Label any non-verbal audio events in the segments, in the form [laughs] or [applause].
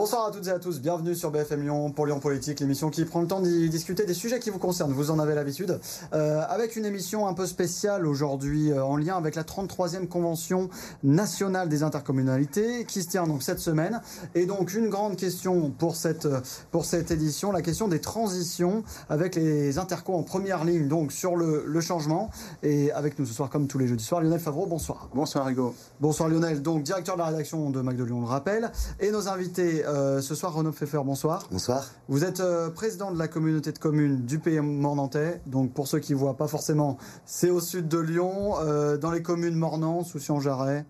Bonsoir à toutes et à tous, bienvenue sur BFM Lyon pour Lyon Politique, l'émission qui prend le temps d'y discuter des sujets qui vous concernent, vous en avez l'habitude, euh, avec une émission un peu spéciale aujourd'hui euh, en lien avec la 33e convention nationale des intercommunalités qui se tient donc cette semaine. Et donc une grande question pour cette, pour cette édition, la question des transitions avec les intercos en première ligne donc sur le, le changement. Et avec nous ce soir comme tous les jeudis soirs, Lionel Favreau, bonsoir. Bonsoir Hugo. Bonsoir Lionel, donc directeur de la rédaction de Mac de Lyon, on le rappelle. Et nos invités euh, ce soir, Renaud Pfeffer, bonsoir. Bonsoir. Vous êtes euh, président de la communauté de communes du Pays Mornantais. Donc pour ceux qui ne voient pas forcément, c'est au sud de Lyon, euh, dans les communes Mornan, Soucy-en-Jarret,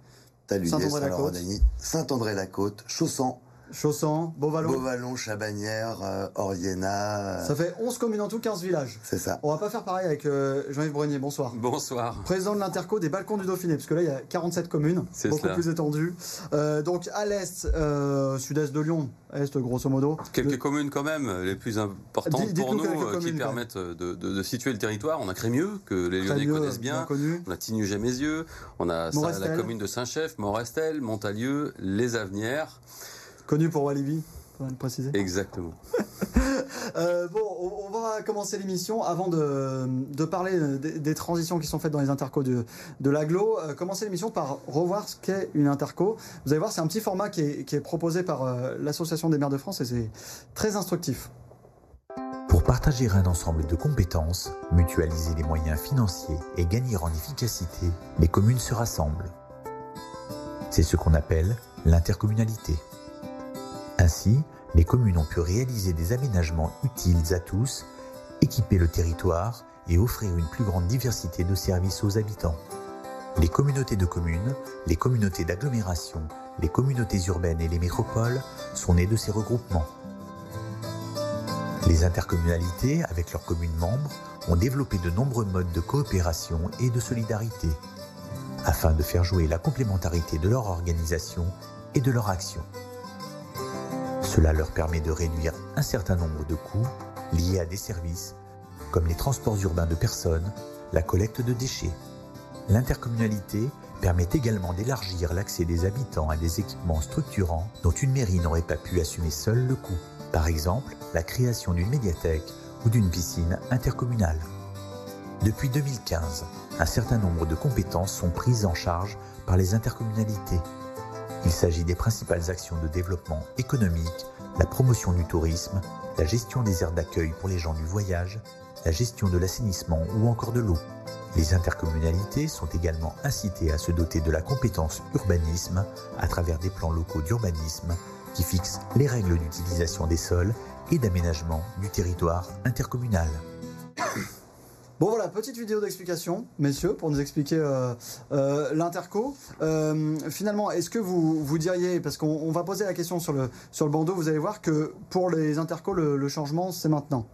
Saint-André-la-Côte, Saint-André-la-Côte, Chaussan, Chaussan, Beauvallon. Beauvallon, Chabanière, euh, Oriena. Ça fait 11 communes en tout, 15 villages. C'est ça. On va pas faire pareil avec euh, Jean-Yves Brenier. Bonsoir. Bonsoir. Président de l'Interco des Balcons du Dauphiné, parce que là, il y a 47 communes, beaucoup cela. plus étendues. Euh, donc à l'est, euh, sud-est de Lyon, est grosso modo. Quelques Le- communes quand même, les plus importantes pour nous, euh, qui permettent de, de- de situer le territoire. On a Crémieux, que les Lyonnais Crémieux, connaissent bien. connu. On a Tignes-Gémézieux, on a ça, la commune de Saint-Chef, Morestel, Montalieu, Les Avenières. Connu pour Walibi, faut le préciser. Exactement. [laughs] Euh, bon, on, on va commencer l'émission avant de, de parler des, des transitions qui sont faites dans les intercos de, de l'aglo. Euh, commencer l'émission par revoir ce qu'est une interco. Vous allez voir, c'est un petit format qui est, qui est proposé par euh, l'Association des maires de France et c'est très instructif. Pour partager un ensemble de compétences, mutualiser les moyens financiers et gagner en efficacité, les communes se rassemblent. C'est ce qu'on appelle l'intercommunalité. Ainsi, les communes ont pu réaliser des aménagements utiles à tous, équiper le territoire et offrir une plus grande diversité de services aux habitants. Les communautés de communes, les communautés d'agglomération, les communautés urbaines et les métropoles sont nées de ces regroupements. Les intercommunalités, avec leurs communes membres, ont développé de nombreux modes de coopération et de solidarité, afin de faire jouer la complémentarité de leur organisation et de leur action. Cela leur permet de réduire un certain nombre de coûts liés à des services comme les transports urbains de personnes, la collecte de déchets. L'intercommunalité permet également d'élargir l'accès des habitants à des équipements structurants dont une mairie n'aurait pas pu assumer seule le coût. Par exemple, la création d'une médiathèque ou d'une piscine intercommunale. Depuis 2015, un certain nombre de compétences sont prises en charge par les intercommunalités. Il s'agit des principales actions de développement économique, la promotion du tourisme, la gestion des aires d'accueil pour les gens du voyage, la gestion de l'assainissement ou encore de l'eau. Les intercommunalités sont également incitées à se doter de la compétence urbanisme à travers des plans locaux d'urbanisme qui fixent les règles d'utilisation des sols et d'aménagement du territoire intercommunal. Bon voilà, petite vidéo d'explication, messieurs, pour nous expliquer euh, euh, l'interco. Euh, finalement, est-ce que vous, diriez, parce qu'on on va poser la question sur le, bandeau, vous allez voir que pour les intercos, le, le changement, c'est maintenant.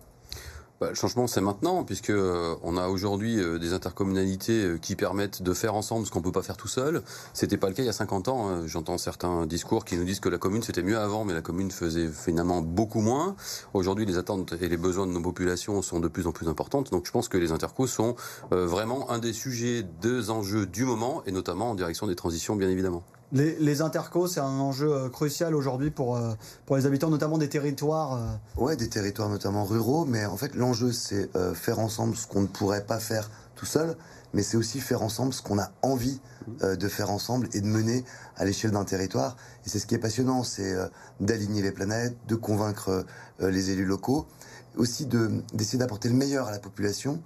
Bah, le changement, c'est maintenant, puisque euh, on a aujourd'hui euh, des intercommunalités euh, qui permettent de faire ensemble ce qu'on peut pas faire tout seul. C'était pas le cas il y a 50 ans. hein. J'entends certains discours qui nous disent que la commune c'était mieux avant, mais la commune faisait finalement beaucoup moins. Aujourd'hui, les attentes et les besoins de nos populations sont de plus en plus importantes. Donc, je pense que les intercos sont vraiment un des sujets, des enjeux du moment, et notamment en direction des transitions, bien évidemment. Les, les intercos, c'est un enjeu euh, crucial aujourd'hui pour, euh, pour les habitants, notamment des territoires. euh, Ouais, des territoires notamment ruraux, mais en fait l'enjeu c'est faire ensemble ce qu'on ne pourrait pas faire tout seul, mais c'est aussi faire ensemble ce qu'on a envie de faire ensemble et de mener à l'échelle d'un territoire. Et c'est ce qui est passionnant, c'est d'aligner les planètes, de convaincre les élus locaux, aussi de d'essayer d'apporter le meilleur à la population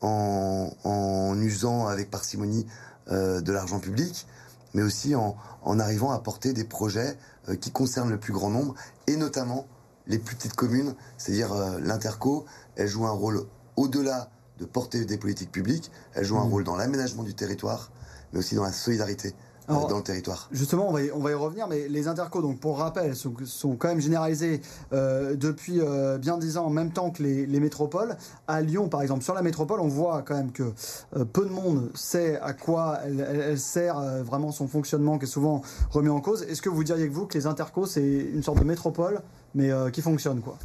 en, usant avec parcimonie de l'argent public, mais aussi en, en arrivant à porter des projets euh, qui concernent le plus grand nombre et notamment les plus petites communes, c'est-à-dire euh, l'interco, elle joue un rôle au-delà de porter des politiques publiques, elle joue un Mhm. rôle dans l'aménagement du territoire, mais aussi dans la solidarité Alors, dans le territoire. Justement, on va, y, on va y revenir, mais les intercos, donc pour rappel, sont, sont quand même généralisés euh, depuis euh, bien dix ans en même temps que les, les métropoles. À Lyon, par exemple, sur la métropole, on voit quand même que euh, peu de monde sait à quoi elle, elle- sert euh, vraiment son fonctionnement, qui est souvent remis en cause. Est-ce que vous diriez que vous que les intercos, c'est une sorte de métropole, mais euh, qui fonctionne quoi?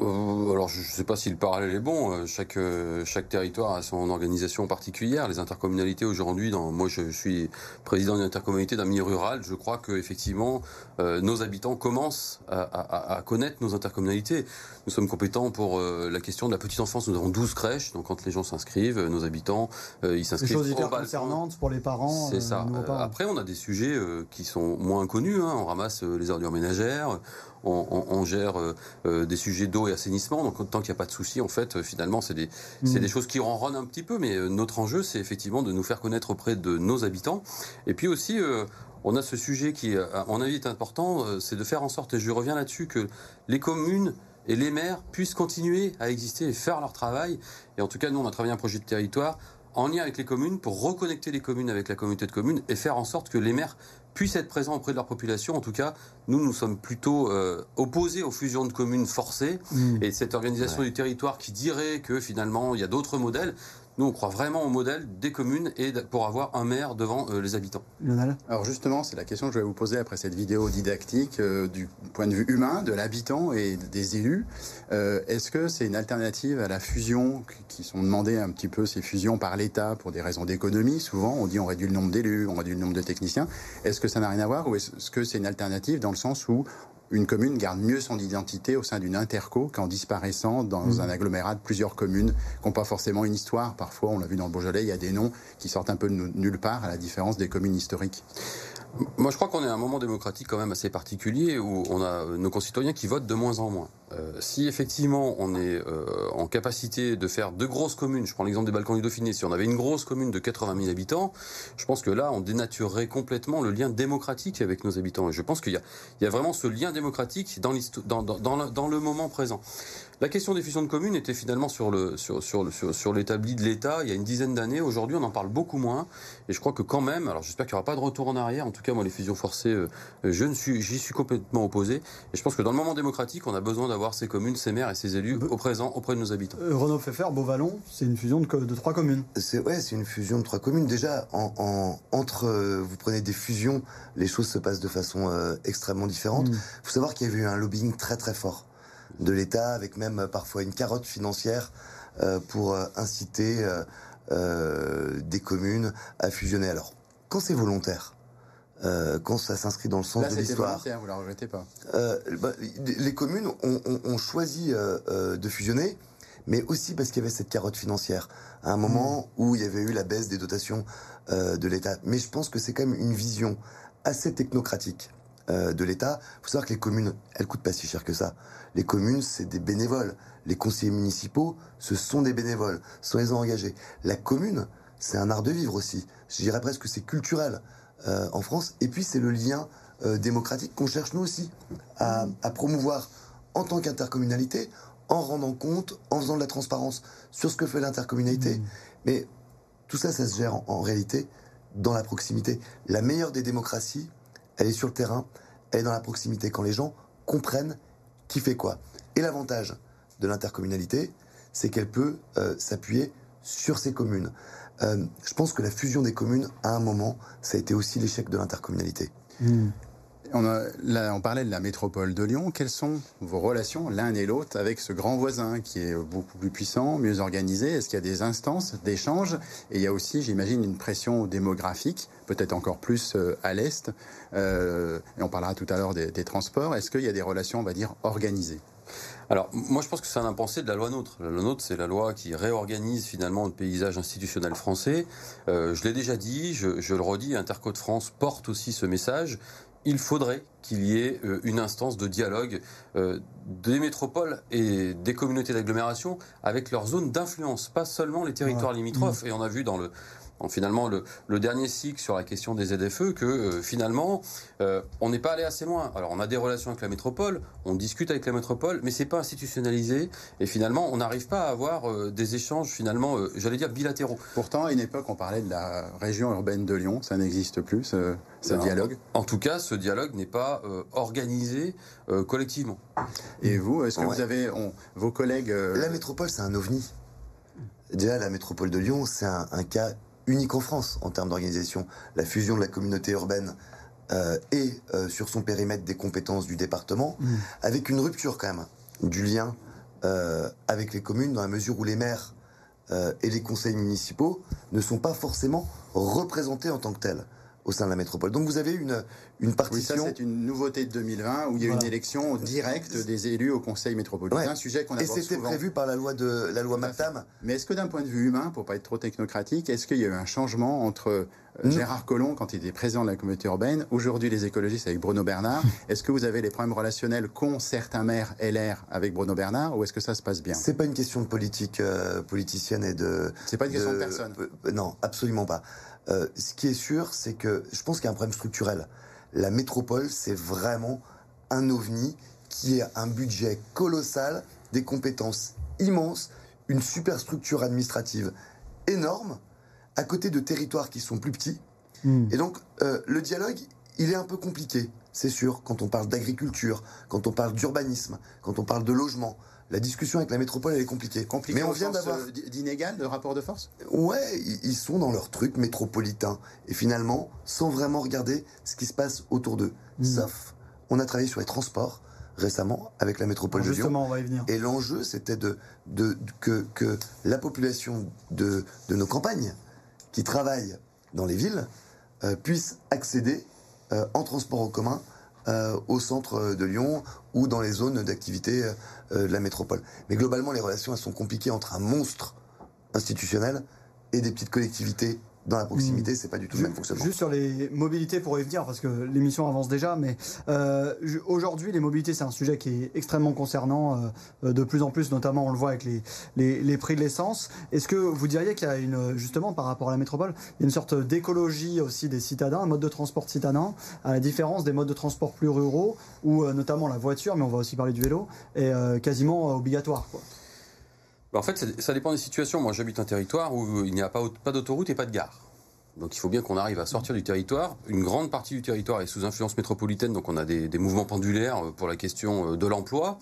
Euh, alors, je ne sais pas si le parallèle est bon. Euh, chaque, euh, chaque territoire a son organisation particulière. Les intercommunalités aujourd'hui, moi je suis président d'une intercommunalité d'un milieu rural, je crois qu'effectivement, nos habitants commencent à, connaître nos intercommunalités. Nous sommes compétents pour la question de la petite enfance. Nous avons 12 crèches, donc quand les gens s'inscrivent, nos habitants, ils s'inscrivent. Des choses hyper concernantes pour les parents. C'est ça. après, on a des sujets qui sont moins connus. Hein. On ramasse les ordures ménagères on, gère euh, euh, des sujets d'eau et assainissement. Donc tant qu'il n'y a pas de souci, en fait, euh, finalement, c'est des, mm. des choses qui ronronnent un petit peu. Mais notre enjeu, c'est effectivement de nous faire connaître auprès de nos habitants. Et puis aussi, on a ce sujet qui, à mon avis, est important, c'est de faire en sorte, et je reviens là-dessus, que les communes et les maires puissent continuer à exister et faire leur travail. Et en tout cas, nous, on a travaillé un projet de territoire en lien avec les communes pour reconnecter les communes avec la communauté de communes et faire en sorte que les maires puissent être présents auprès de leur population. En tout cas, nous, nous sommes plutôt euh, opposés aux fusions de communes forcées mmh. et cette organisation du territoire qui dirait que finalement il y a d'autres modèles. Nous, on croit vraiment au modèle des communes et pour avoir un maire devant euh, les habitants. Lionel Alors justement, c'est la question que je vais vous poser après cette vidéo didactique euh, du point de vue humain, de l'habitant et des élus. Euh, est-ce que c'est une alternative à la fusion qui sont demandées un petit peu ces fusions par l'État pour des raisons d'économie? Souvent, on dit on réduit le nombre d'élus, on réduit le nombre de techniciens. Est-ce que ça n'a rien à voir ou est-ce que c'est une alternative dans le sens où une commune garde mieux son identité au sein d'une interco qu'en disparaissant dans mmh. un agglomérat de plusieurs communes qui n'ont pas forcément une histoire. Parfois, on l'a vu dans le Beaujolais, il y a des noms qui sortent un peu de nulle part, à la différence des communes historiques. Moi, je crois qu'on est à un moment démocratique quand même assez particulier où on a nos concitoyens qui votent de moins en moins. Euh, si effectivement on est euh, en capacité de faire deux grosses communes, je prends l'exemple des Balkans du Dauphiné, si on avait une grosse commune de 80 000 habitants, je pense que là on dénaturerait complètement le lien démocratique avec nos habitants. Et je pense qu'il y, y a, vraiment ce lien démocratique dans, le moment présent. La question des fusions de communes était finalement sur l'établi de l'État il y a une dizaine d'années. Aujourd'hui, on en parle beaucoup moins. Et je crois que quand même, alors j'espère qu'il n'y aura pas de retour en arrière. En tout cas, moi, les fusions forcées, euh, je suis, j'y suis complètement opposé. Et je pense que dans le moment démocratique, on a besoin d'avoir ces communes, ces maires et ces élus au présent auprès de nos habitants. Euh, Renaud Pfeffer, Beauvallon, c'est une fusion de, de trois communes. C'est ouais, c'est une fusion de trois communes. Déjà, en, entre euh, vous prenez des fusions, les choses se passent de façon extrêmement différente. Il mm. faut savoir qu'il y avait eu un lobbying très très fort de l'État, avec même euh, parfois une carotte financière euh, pour euh, inciter des communes à fusionner. Alors, quand c'est volontaire, quand ça s'inscrit dans le sens de l'histoire. Vous la regrettez pas bah, Les communes ont, choisi de fusionner, mais aussi parce qu'il y avait cette carotte financière. À un moment mmh. où il y avait eu la baisse des dotations de l'État. Mais je pense que c'est quand même une vision assez technocratique de l'État. Il faut savoir que les communes, elles coûtent pas si cher que ça. Les communes, c'est des bénévoles. Les conseillers municipaux, ce sont des bénévoles, les engagés. La commune, c'est un art de vivre aussi. Je dirais presque que c'est culturel euh, en France. Et puis, c'est le lien euh, démocratique qu'on cherche nous aussi à, promouvoir en tant qu'intercommunalité, en rendant compte, en faisant de la transparence sur ce que fait l'intercommunalité. Mmh. Mais tout ça, ça se gère en, réalité dans la proximité. La meilleure des démocraties, elle est sur le terrain, elle est dans la proximité, quand les gens comprennent qui fait quoi. Et l'avantage de l'intercommunalité, c'est qu'elle peut euh, s'appuyer sur ses communes. Euh, je pense que la fusion des communes, à un moment, ça a été aussi l'échec de l'intercommunalité. Hmm. On, parlait de la métropole de Lyon. Quelles sont vos relations l'un et l'autre avec ce grand voisin qui est beaucoup plus puissant, mieux organisé? Est-ce qu'il y a des instances d'échange? Et il y a aussi, j'imagine, une pression démographique, peut-être encore plus euh, à l'Est. Euh, et on parlera tout à l'heure des, transports. Est-ce qu'il y a des relations, on va dire, organisées? Alors, moi, je pense que c'est un impensé de la loi NOTRe. La loi NOTRe, c'est la loi qui réorganise finalement le paysage institutionnel français. Euh, je l'ai déjà dit, je, je, le redis, Interco de France porte aussi ce message il faudrait qu'il y ait euh, une instance de dialogue euh, des métropoles et des communautés d'agglomération avec leurs zones d'influence, pas seulement les territoires limitrophes. Et on a vu dans le, finalement le, dernier cycle sur la question des ZFE que euh, finalement euh, on n'est pas allé assez loin. Alors on a des relations avec la métropole, on discute avec la métropole, mais c'est pas institutionnalisé et finalement on n'arrive pas à avoir euh, des échanges finalement, j'allais dire bilatéraux. Pourtant à une époque on parlait de la région urbaine de Lyon, ça n'existe plus ce, dialogue. En, tout cas, ce dialogue n'est pas organisé collectivement. Et vous, est-ce que vous avez vos collègues La métropole, c'est un ovni. Déjà, la métropole de Lyon, c'est un, un cas unique en France en termes d'organisation. La fusion de la communauté urbaine euh, et euh, sur son périmètre des compétences du département, mmh. avec une rupture quand même du lien euh, avec les communes dans la mesure où les maires et les conseils municipaux ne sont pas forcément représentés en tant que tels au sein de la métropole. Donc vous avez une, une Oui, partition. ça c'est une nouveauté de 2020 où il y a eu Voilà. une élection directe des élus au conseil métropolitain, Ouais. un sujet qu'on et aborde c'était prévu par la loi de la loi. MAPTAM. Mais est-ce que d'un point de vue humain, pour pas être trop technocratique, est-ce qu'il y a eu un changement entre euh, Non. Gérard Collomb quand il était président de la communauté urbaine, aujourd'hui les écologistes avec Bruno Bernard [laughs] Est-ce que vous avez les problèmes relationnels qu'ont certains maires LR avec Bruno Bernard ou est-ce que ça se passe bien? C'est pas une question de politique euh, politicienne et de. C'est pas une question de personne. euh, non, absolument pas. Euh, ce qui est sûr, c'est que je pense qu'il y a un problème structurel. La métropole, c'est vraiment un ovni qui a un budget colossal, des compétences immenses, une superstructure administrative énorme, à côté de territoires qui sont plus petits. Hmm. Et donc, euh, le dialogue, il est un peu compliqué, c'est sûr, quand on parle d'agriculture, quand on parle d'urbanisme, quand on parle de logement. La discussion avec la métropole, elle est compliquée. Compliqué Mais on vient d'avoir. euh, d'inégal de rapport de force? Ouais, ils- sont dans leur truc métropolitain. Et finalement, sans vraiment regarder ce qui se passe autour d'eux. Mm. Sauf, on a travaillé sur les transports récemment avec la métropole de Lyon. Justement, on va y venir. Et l'enjeu, c'était de, de, que, que la population de, de nos campagnes, qui travaillent dans les villes, euh, puisse accéder euh, en transport en commun euh, au centre de Lyon ou dans les zones d'activité euh, de la métropole. Mais globalement, les relations sont compliquées entre un monstre institutionnel et des petites collectivités dans la proximité. C'est pas du tout le même fonctionnement. Juste sur les mobilités pour y venir, parce que l'émission avance déjà, mais euh, aujourd'hui, les mobilités, c'est un sujet qui est extrêmement concernant, euh, euh, de plus en plus, notamment on le voit avec les, les, les prix de l'essence. Est-ce que vous diriez qu'il y a une, justement par rapport à la métropole, il y a une sorte d'écologie aussi des citadins, un mode de transport citadin, à la différence des modes de transport plus ruraux, où euh, notamment la voiture, mais on va aussi parler du vélo, est euh, quasiment euh, obligatoire. Quoi? En fait, ça- dépend des situations. Moi, j'habite un territoire où il n'y a pas d'autoroute et pas de gare. Donc il faut bien qu'on arrive à sortir du territoire. Une grande partie du territoire est sous influence métropolitaine, donc on a des, des mouvements pendulaires euh, pour la question euh, de l'emploi.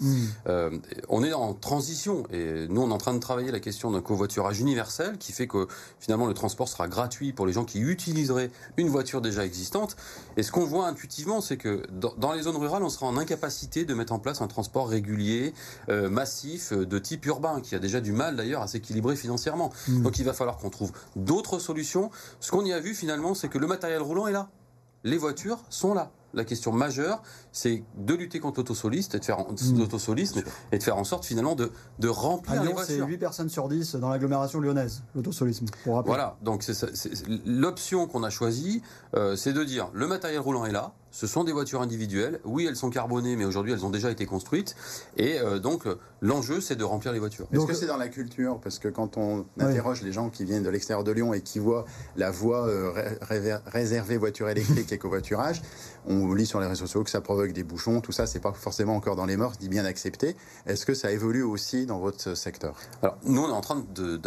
Euh, on est en transition et nous on est en train de travailler la question d'un covoiturage universel qui fait que finalement le transport sera gratuit pour les gens qui utiliseraient une voiture déjà existante. Et ce qu'on voit intuitivement, c'est que dans, dans les zones rurales, on sera en incapacité de mettre en place un transport régulier, euh, massif, de type urbain, qui a déjà du mal d'ailleurs à s'équilibrer financièrement. Mm. Donc il va falloir qu'on trouve d'autres solutions. Ce qu'on y a vu finalement, c'est que le matériel roulant est là. Les voitures sont là. La question majeure, c'est de lutter contre l'autosoliste et de faire en- Mm. l'autosolisme et de faire en sorte finalement de, de À remplir les Lyon, c'est voitures. 8 personnes sur 10 dans l'agglomération lyonnaise, l'autosolisme, pour rappeler. Voilà, donc c'est c'est- c'est- l'option qu'on a choisie, euh, c'est de dire le matériel roulant est là, ce sont des voitures individuelles, oui elles sont carbonées, mais aujourd'hui elles ont déjà été construites, et euh, donc l'enjeu c'est de remplir les voitures. Est-ce que c'est dans la culture? Parce que quand on interroge les gens qui viennent de l'extérieur de Lyon et qui voient la voie euh, ré- ré- réservée voiture électrique et covoiturage, on lit sur les réseaux sociaux que ça provoque des bouchons, tout ça, c'est pas forcément encore dans les mœurs, dit bien accepté. Est-ce que ça évolue aussi dans votre secteur? Alors nous on est en train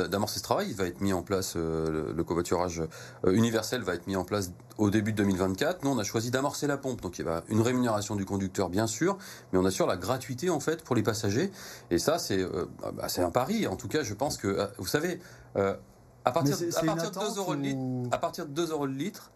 d'amorcer ce travail, il va être mis en place, euh, le, le covoiturage euh, universel va être mis en place au début de 2024. Nous on a choisi d'amorcer la pompe, donc il y a une rémunération du conducteur bien sûr, mais on assure la gratuité en fait pour les passagers, et ça c'est euh, bah, c'est un pari, en tout cas je pense que, euh, vous savez, euh, à partir, à de 2 attente euros le litre, ou- à partir de 2 euros le litre,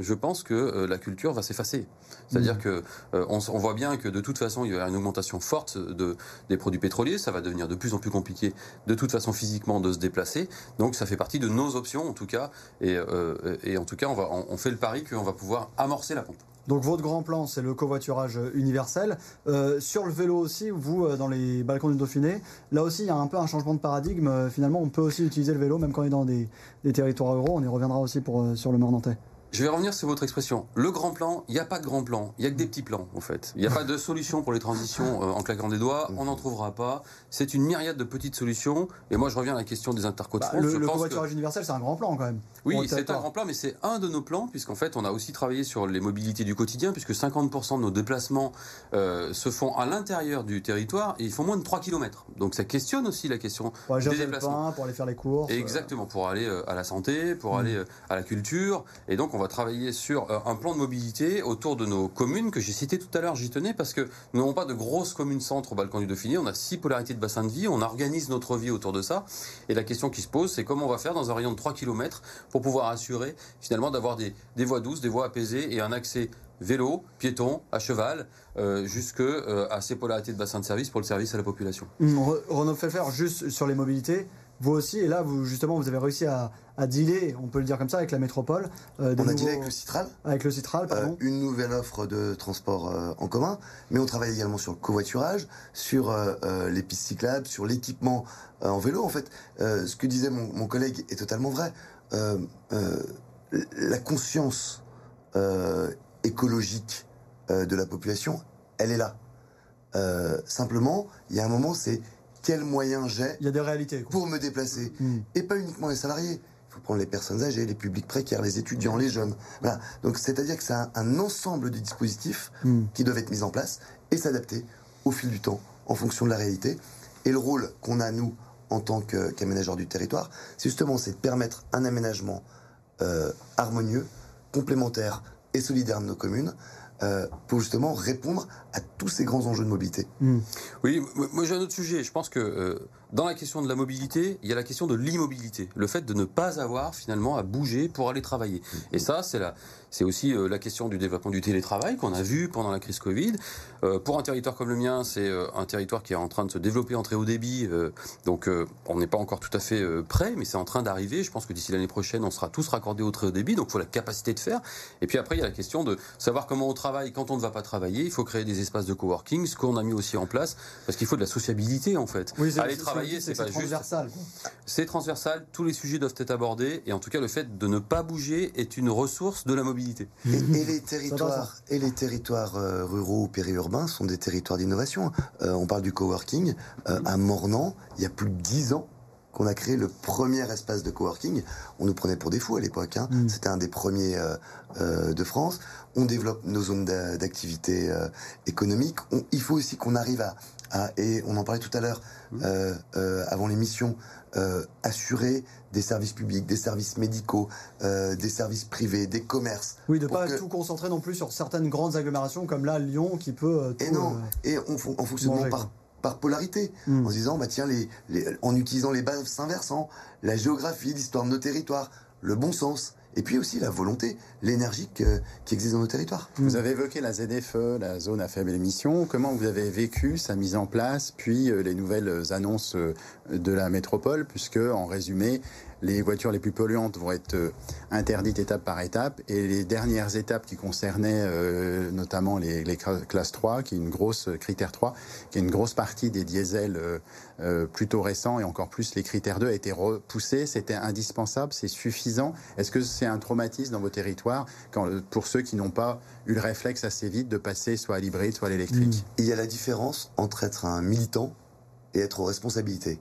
je pense que euh, la culture va s'effacer. C'est-à-dire que euh, on, voit bien que de toute façon, il y avoir une augmentation forte de, des produits pétroliers. Ça va devenir de plus en plus compliqué, de toute façon physiquement, de se déplacer. Donc, ça fait partie de nos options, en tout cas. Et, euh, et en tout cas, on, va, on, on fait le pari qu'on va pouvoir amorcer la pompe. Donc votre grand plan, c'est le covoiturage universel. Euh, sur le vélo aussi, vous, euh, dans les balcons du Dauphiné, là aussi, il y a un peu un changement de paradigme. Euh, Finalement, on peut aussi utiliser le vélo, même quand on est dans des, des territoires ruraux. On y reviendra aussi pour, sur le Mort Nantais. Je vais revenir sur votre expression. Le grand plan, il n'y a pas de grand plan, il n'y a que des petits plans, en fait. Il n'y a pas de solution pour les transitions euh, en claquant des doigts, on n'en trouvera pas. C'est une myriade de petites solutions. Et moi, je reviens à la question des intercodes Bah, le le pense que- covoiturage universel, c'est un grand plan quand même. Oui, c'est un grand plan, mais c'est un de nos plans, puisqu'en fait, on a aussi travaillé sur les mobilités du quotidien, puisque 50% de nos déplacements euh, se font à l'intérieur du territoire et ils font moins de 3 km. Donc ça questionne aussi la question Pour des le déplacements. pain, pour aller faire les courses. euh, Exactement, pour aller à la santé, pour Mm. aller euh, à la culture. Et donc, on va travailler sur euh, un plan de mobilité autour de nos communes que j'ai cité tout à l'heure. J'y tenais parce que nous n'avons pas de grosses communes centres au Balkan du Dauphiné. On a six polarités de bassin de vie. On organise notre vie autour de ça. Et la question qui se pose, c'est comment on va faire dans un rayon de 3 km pour pouvoir assurer finalement d'avoir des, des voies douces, des voies apaisées et un accès vélo, piéton, à cheval, euh, jusque euh, à ces polarités de bassin de service pour le service à la population. Re- Renaud juste sur les mobilités, vous aussi, et là, vous, justement, vous avez réussi à, à dealer, on peut le dire comme ça, avec la métropole. euh, On a nouveaux- avec le Citral, avec le Citral, euh, pardon. une nouvelle offre de transport euh, en commun, mais on travaille également sur le covoiturage, sur les pistes cyclables, sur l'équipement en vélo. En fait, ce que disait mon, mon collègue est totalement vrai. La conscience écologique de la population, elle est là. Simplement, il y a un moment, c'est quels moyens j'ai Il y a des réalités. quoi. pour me déplacer Hum. et pas uniquement les salariés. Il faut prendre les personnes âgées, les publics précaires, les étudiants, les jeunes. Voilà. Donc c'est-à-dire que c'est un, un ensemble de dispositifs Hum. qui doivent être mis en place et s'adapter au fil du temps, en fonction de la réalité. Et le rôle qu'on a nous en tant que- qu'aménageurs du territoire, c'est justement c'est de permettre un aménagement euh, harmonieux, complémentaire et solidaire de nos communes euh, pour justement répondre à tous ces grands enjeux de mobilité. Hum. Oui, moi moi, j'ai un autre sujet. Je pense que euh, dans la question de la mobilité, il y a la question de l'immobilité, le fait de ne pas avoir finalement à bouger pour aller travailler. Et ça, c'est la, c'est aussi euh, la question du développement du télétravail qu'on a vu pendant la crise Covid. Euh, pour un territoire comme le mien, c'est euh, un territoire qui est en train de se développer en très haut débit. euh, donc, euh, on n'est pas encore tout à fait euh, prêt, mais c'est en train d'arriver. Je pense que d'ici l'année prochaine, on sera tous raccordés au très haut débit. Donc, il faut la capacité de faire. Et puis après, il y a la question de savoir comment on travaille quand on ne va pas travailler. Il faut créer des espaces de coworking, ce qu'on a mis aussi en place, parce qu'il faut de la sociabilité en fait. Oui, Aller c'est- travailler, c'est c'est pas juste. transversal. C'est transversal. Tous les sujets doivent être abordés. Et en tout cas, le fait de ne pas bouger est une ressource de la mobilité. Et, et [laughs] les territoires, et les territoires euh, ruraux ou périurbains sont des territoires d'innovation. Euh, on parle du coworking. Euh, à Mornan, il y a plus de 10 ans qu'on a créé le premier espace de coworking. On nous prenait pour des fous à l'époque. hein. Mm. C'était un des premiers euh, euh, de France. On développe nos zones d'a- d'activité euh, économique. On- il faut aussi qu'on arrive à, à- et on en parlait tout à l'heure euh, avant l'émission, assurer des services publics, des services médicaux, des services privés, des commerces. Oui, de pas que- tout concentrer non plus sur certaines grandes agglomérations comme là, Lyon, qui peut. Et non, et on, en fonctionnant manger, par. Par polarité, Mm. en se disant, bah tiens, les, les- en utilisant les bases versants, la géographie, l'histoire de nos territoires, le bon sens, et puis aussi la volonté, l'énergie qui existe dans nos territoires. Vous avez évoqué la ZFE, la zone à faible émission. Comment vous avez vécu sa mise en place, puis euh, les nouvelles annonces euh, de la métropole, puisque en résumé, les voitures les plus polluantes vont être euh, interdites étape par étape, et les dernières étapes qui concernaient euh, notamment les, les cla- classes 3, qui est une grosse euh, critère 3, qui est une grosse partie des diesels plutôt récents, et encore plus les critères 2 a été repoussé. C'était indispensable, c'est suffisant. Est-ce que c'est un traumatisme dans vos territoires pour ceux qui n'ont pas eu le réflexe assez vite de passer soit à l'hybride, soit à l'électrique? Il y a la différence entre être un militant et être aux responsabilités.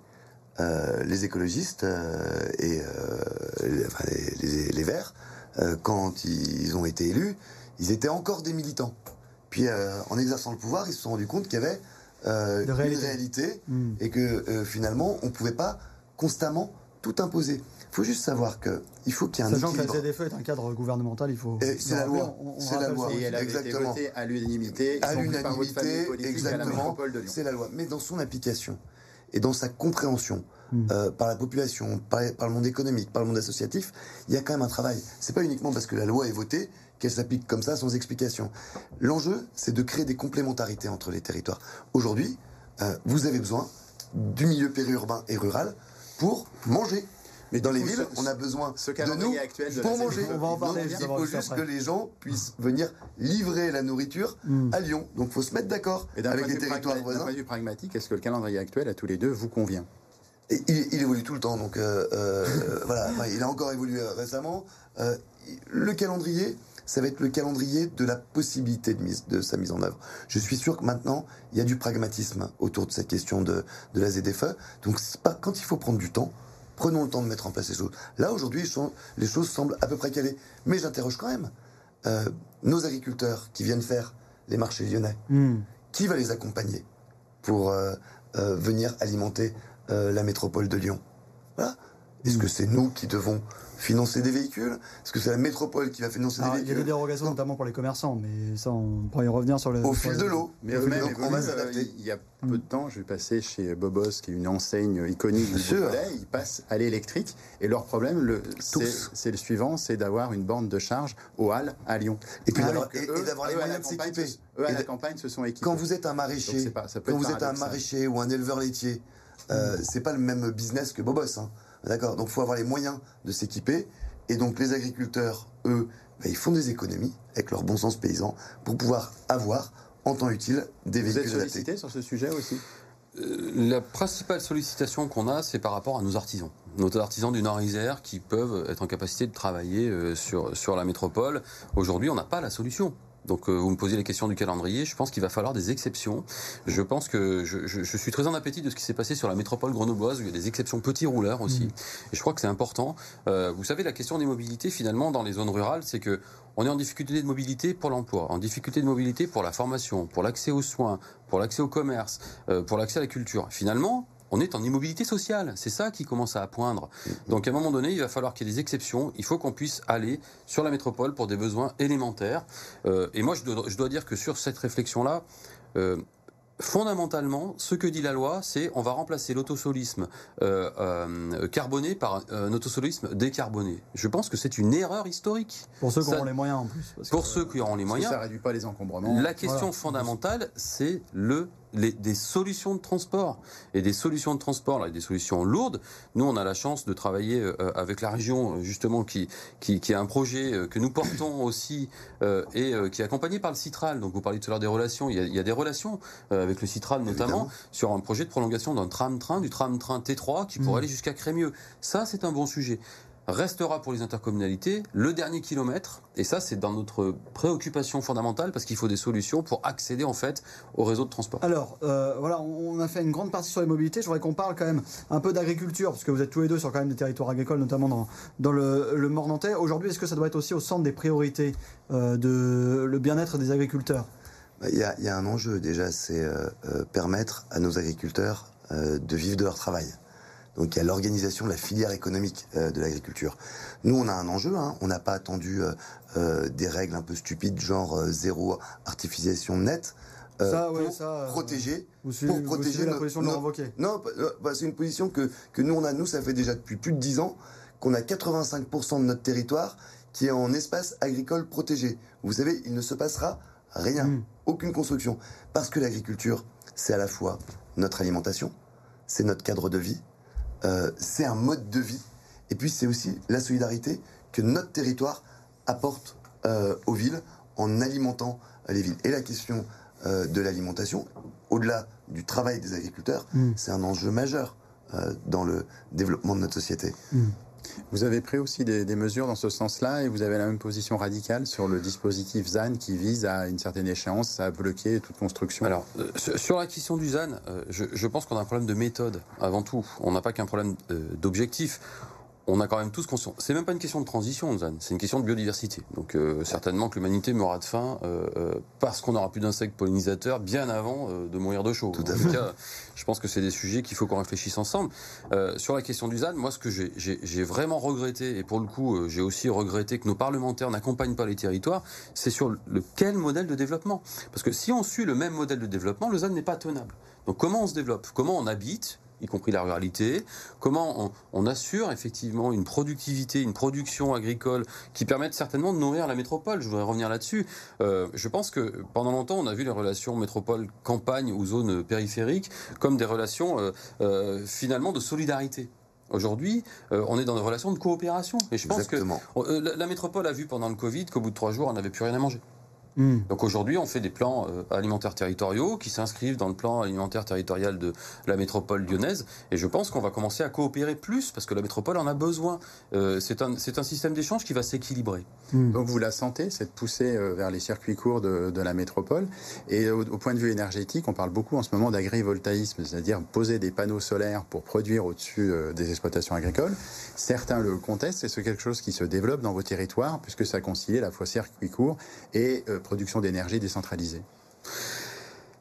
Euh, les écologistes euh, et euh, les, enfin, les- les- les Verts, euh, quand ils ont été élus, ils étaient encore des militants. Puis euh, en exerçant le pouvoir, ils se sont rendus compte qu'il y avait euh, une réalité. réalité Mm. et que euh, finalement, on ne pouvait pas constamment tout imposer. Il faut juste savoir que il faut qu'il y ait un Sachant que la équilibre. ZFE est un cadre gouvernemental, il faut. C'est la loi. C'est la loi. Et elle Exactement. été votée à l'unanimité, à l'unanimité, exactement. C'est la loi. Mais dans son application et dans sa compréhension Mm. euh, par la population, par, par le monde économique, par le monde associatif, il y a quand même un travail. C'est pas uniquement parce que la loi est votée qu'elle s'applique comme ça sans explication. L'enjeu, c'est de créer des complémentarités entre les territoires. Aujourd'hui, euh, vous avez besoin du milieu périurbain et rural pour manger. Mais dans les villes, ce- on a besoin ce de nous actuel de pour manger. ZFE, On va en parler Donc, il faut juste après. que les gens puissent venir livrer la nourriture Mm. à Lyon. Donc, faut se mettre d'accord avec les territoires pragma- d'un voisins. point de vue pragmatique, est-ce que le calendrier actuel à tous les deux vous convient? Et il, il évolue tout le temps, donc euh, euh, voilà. Enfin, il a encore évolué euh, récemment. Euh, le calendrier, ça va être le calendrier de la possibilité de, mise, de sa mise en œuvre. Je suis sûr que maintenant, il y a du pragmatisme autour de cette question de, de la ZFE. Donc, pas, quand il faut prendre du temps, prenons le temps de mettre en place les choses. Là, aujourd'hui, les choses- semblent à peu près calées. Mais j'interroge quand même euh, nos agriculteurs qui viennent faire les marchés lyonnais Mm. qui va les accompagner pour euh, euh, venir alimenter la métropole de Lyon? Est-ce que c'est nous qui devons financer des véhicules? Est-ce que c'est la métropole qui va financer Alors, des il y a véhicules? des dérogations notamment pour les commerçants, mais ça, on pourra y revenir sur le. Au sur fil les- de l'eau. Mais eux-mêmes on va évoluent, euh, s'adapter. Il y a peu de temps, je vais passer chez Bobos, qui est une enseigne iconique du Bien sûr. Beaujolais. Ils passent à l'électrique. Et leur problème, le- c'est le suivant, c'est d'avoir une borne de charge au Halles à Lyon. Et puis d'avoir- les moyens de s'équiper. Eux, à la campagne, se sont équipés. Quand vous êtes un maraîcher, quand vous êt un paradoxal. maraîcher ou un éleveur laitier, euh, c'est pas le même business que Bobos. D'accord. Donc, il faut avoir les moyens de s'équiper. Et donc, les agriculteurs, eux, bah, ils font des économies avec leur bon sens paysan pour pouvoir avoir, en temps utile, des Vous êtes véhicules sollicité sur ce sujet aussi? Euh, La principale sollicitation qu'on a, c'est par rapport à nos artisans. Nos artisans du Nord-Isère qui peuvent être en capacité de travailler euh, sur, sur la métropole. Aujourd'hui, on n'a pas la solution. Donc, euh, vous me posez la question du calendrier. Je pense qu'il va falloir des exceptions. Je pense que je, je- je suis très en appétit de ce qui s'est passé sur la métropole grenobloise, où il y a des exceptions petits rouleurs aussi. Et je crois que c'est important. Euh, vous savez, la question des mobilités, finalement, dans les zones rurales, c'est que on est en difficulté de mobilité pour l'emploi, en difficulté de mobilité pour la formation, pour l'accès aux soins, pour l'accès au commerce, euh, pour l'accès à la culture. Finalement, on est en immobilité sociale. C'est ça qui commence à poindre. Donc à un moment donné, il va falloir qu'il y ait des exceptions. Il faut qu'on puisse aller sur la métropole pour des besoins élémentaires. Euh, et moi, je dois, je dois dire que sur cette réflexion-là, euh, fondamentalement, ce que dit la loi, c'est on va remplacer l'autosolisme euh, euh, carboné par un autosolisme décarboné. Je pense que c'est une erreur historique. Pour ceux qui auront les moyens en plus. parce Pour que- ceux qui auront les moyens, ça réduit pas les encombrements. la question Voilà. fondamentale, c'est le les- des solutions de transport et des solutions de transport, là, des solutions lourdes. Nous, on a la chance de travailler euh, avec la région, euh, justement, qui, qui, qui a un projet euh, que nous portons aussi euh, et qui est accompagné par le Citral. Donc, vous parliez tout à l'heure des relations. Il y a, il y a des relations avec le Citral, notamment, Évidemment. sur un projet de prolongation d'un tram-train, du tram-train T3, qui pourrait Mhm. aller jusqu'à Crémieux. Ça, c'est un bon sujet restera pour les intercommunalités le dernier kilomètre. Et ça, c'est dans notre préoccupation fondamentale parce qu'il faut des solutions pour accéder en fait au réseau de transport. Alors, euh, voilà, on a fait une grande partie sur les mobilités. Je voudrais qu'on parle quand même un peu d'agriculture, parce que vous êtes tous les deux sur quand même des territoires agricoles, notamment dans, dans le, le Mornantais. Aujourd'hui, est-ce que ça doit être aussi au centre des priorités euh, de le bien-être des agriculteurs? Bah, Il y, a, il y a un enjeu déjà, c'est euh, permettre à nos agriculteurs euh, de vivre de leur travail. Donc il y a l'organisation de la filière économique euh, de l'agriculture. Nous, on a un enjeu, hein. on n'a pas attendu euh, euh, des règles un peu stupides, genre zéro artificialisation nette, euh, Ça, ouais, pour ça, protéger. Vous suivez, Pour vous protéger suivez la position de Laurent Wauquiez Non, bah, c'est une position que, que nous, on a. Nous, ça fait déjà depuis plus de 10 ans qu'on a 85% de notre territoire qui est en espace agricole protégé. Vous savez, il ne se passera rien, Mm. aucune construction. Parce que l'agriculture, c'est à la fois notre alimentation, c'est notre cadre de vie, euh, c'est un mode de vie, et puis c'est aussi la solidarité que notre territoire apporte euh, aux villes en alimentant euh, les villes. Et la question euh, de l'alimentation, au-delà du travail des agriculteurs, Mm. c'est un enjeu majeur dans le développement de notre société. Vous avez pris aussi des, mesures dans ce sens-là et vous avez la même position radicale sur le dispositif ZAN qui vise à une certaine échéance à bloquer toute construction. Alors, euh, sur- la question du ZAN, euh, je, je pense qu'on a un problème de méthode avant tout. On n'a pas qu'un problème euh, d'objectif. On a quand même tous conscience. C'est même pas une question de transition, ZAN. C'est une question de biodiversité. Donc, euh, certainement que l'humanité mourra de faim euh, euh, parce qu'on n'aura plus d'insectes pollinisateurs bien avant euh, de mourir de chaud. Tout à en tout cas, je pense que c'est des sujets qu'il faut qu'on réfléchisse ensemble. Sur la question du ZAN, moi, ce que j'ai- vraiment regretté, et pour le coup, j'ai aussi regretté que nos parlementaires n'accompagnent pas les territoires, c'est sur le quel modèle de développement? Parce que si on suit le même modèle de développement, le ZAN n'est pas tenable. Donc comment on se développe? Comment on habite? Y compris la ruralité, comment on, on assure effectivement une productivité, une production agricole qui permette certainement de nourrir la métropole. Je voudrais revenir là-dessus. Euh, je pense que pendant longtemps, on a vu les relations métropole-campagne ou zone périphérique comme des relations euh, euh, finalement de solidarité. Aujourd'hui, euh, on est dans des relations de coopération. Et je pense que Exactement. euh, la, la métropole a vu pendant le Covid qu'au bout de trois jours, on n'avait plus rien à manger. Hmm. Donc aujourd'hui, on fait des plans euh, alimentaires territoriaux qui s'inscrivent dans le plan alimentaire territorial de la métropole lyonnaise. Et je pense qu'on va commencer à coopérer plus parce que la métropole en a besoin. Euh, c'est un, c'est un système d'échange qui va s'équilibrer. Donc vous la sentez, cette poussée euh, vers les circuits courts de, de la métropole. Et au, au point de vue énergétique, on parle beaucoup en ce moment d'agrivoltaïsme, c'est-à-dire poser des panneaux solaires pour produire au-dessus des exploitations agricoles. Certains le contestent, et c'est quelque chose qui se développe dans vos territoires, puisque ça concilie à la fois circuits courts et euh, production d'énergie décentralisée.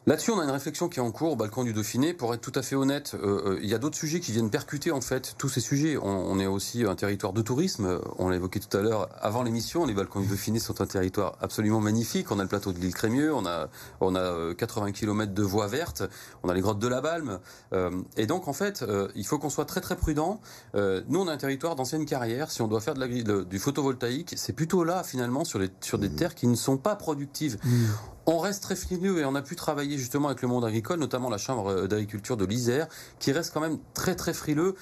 Là-dessus, on a une réflexion qui est en cours au balcon du Dauphiné. Pour être tout à fait honnête, euh, euh, il y a d'autres sujets qui viennent percuter en fait tous ces sujets. On, est aussi un territoire de tourisme. On l'a évoqué tout à l'heure avant l'émission. Les balcons du Dauphiné sont un territoire absolument magnifique. On a le plateau de l'île Crémieux, on a on a 80 km de voies vertes, on a les grottes de la Balme. Euh, et donc en fait, il faut qu'on soit très très prudent. nous, on a un territoire d'ancienne carrière. Si on doit faire de la, du photovoltaïque, c'est plutôt là finalement sur les sur des mmh. terres qui ne sont pas productives. Mmh. On reste très frileux et on a pu travailler justement avec le monde agricole, notamment la Chambre euh, d'agriculture de l'Isère, qui reste quand même très très frileux.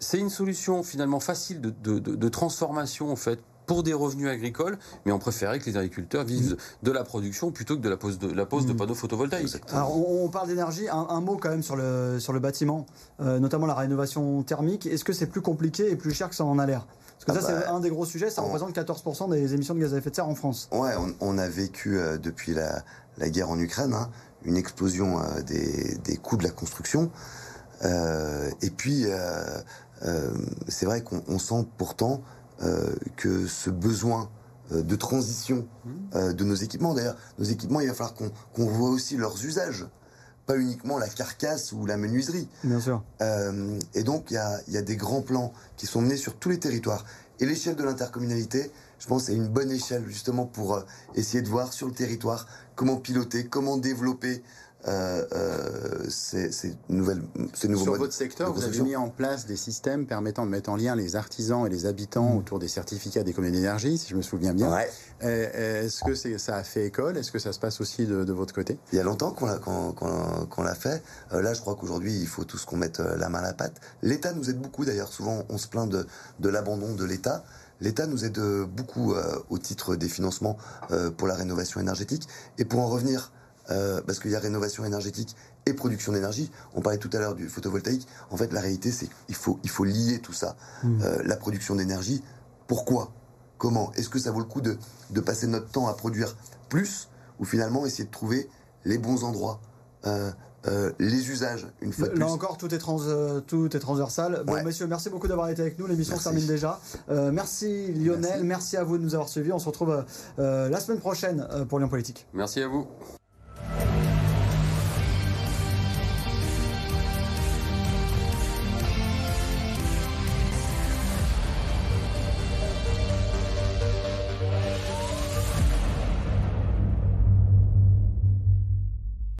C'est une solution finalement facile de, transformation en fait pour des revenus agricoles, mais on préférait que les agriculteurs vivent de la production plutôt que de la pose de, la pose de mm. panneaux photovoltaïques. Alors on, parle d'énergie, un, mot quand même sur le, sur le bâtiment, euh, notamment la rénovation thermique. Est-ce que c'est plus compliqué et plus cher que ça en a l'air? Parce que ça, c'est bah, un des gros sujets, ça représente 14% des émissions de gaz à effet de serre en France. Ouais, on, a vécu euh, depuis la, guerre en Ukraine hein, une explosion euh, des, coûts de la construction. Euh, et puis, c'est vrai qu'on sent pourtant que ce besoin de transition de nos équipements, d'ailleurs, nos équipements, il va falloir qu'on voit aussi leurs usages pas uniquement la carcasse ou la menuiserie. Bien sûr. Euh, et donc, il y a, y a, des grands plans qui sont menés sur tous les territoires. Et l'échelle de l'intercommunalité, je pense, c'est une bonne échelle justement pour euh, essayer de voir sur le territoire comment piloter, comment développer euh, euh, ces, ces, nouvelles, ces nouveaux Sur votre secteur, vous avez mis en place des systèmes permettant de mettre en lien les artisans et les habitants mm. autour des certificats des communes d'énergie, si je me souviens bien. Ouais. Euh, est-ce que ça a fait école? Est-ce que ça se passe aussi de, de votre côté? Il y a longtemps qu'on l'a, fait. là, je crois qu'aujourd'hui, il faut tous qu'on mette la main à la pâte. L'État nous aide beaucoup, d'ailleurs. Souvent, on se plaint de, de l'abandon de l'État. L'État nous aide beaucoup au titre des financements pour la rénovation énergétique. Et pour en revenir euh, parce qu'il y a rénovation énergétique et production d'énergie. On parlait tout à l'heure du photovoltaïque. En fait, la réalité, c'est qu'il faut, il faut lier tout ça. Hmm. Euh, la production d'énergie, pourquoi? Comment? Est-ce que ça vaut le coup de, de, passer notre temps à produire plus ou finalement essayer de trouver les bons endroits euh, les usages, une fois de plus? Là encore, tout est, trans, tout est transversal. Bon, messieurs, merci beaucoup d'avoir été avec nous. L'émission se termine déjà. merci Lionel, merci. merci. à vous de nous avoir suivis. On se retrouve la semaine prochaine pour Lyon Politique. Merci à vous.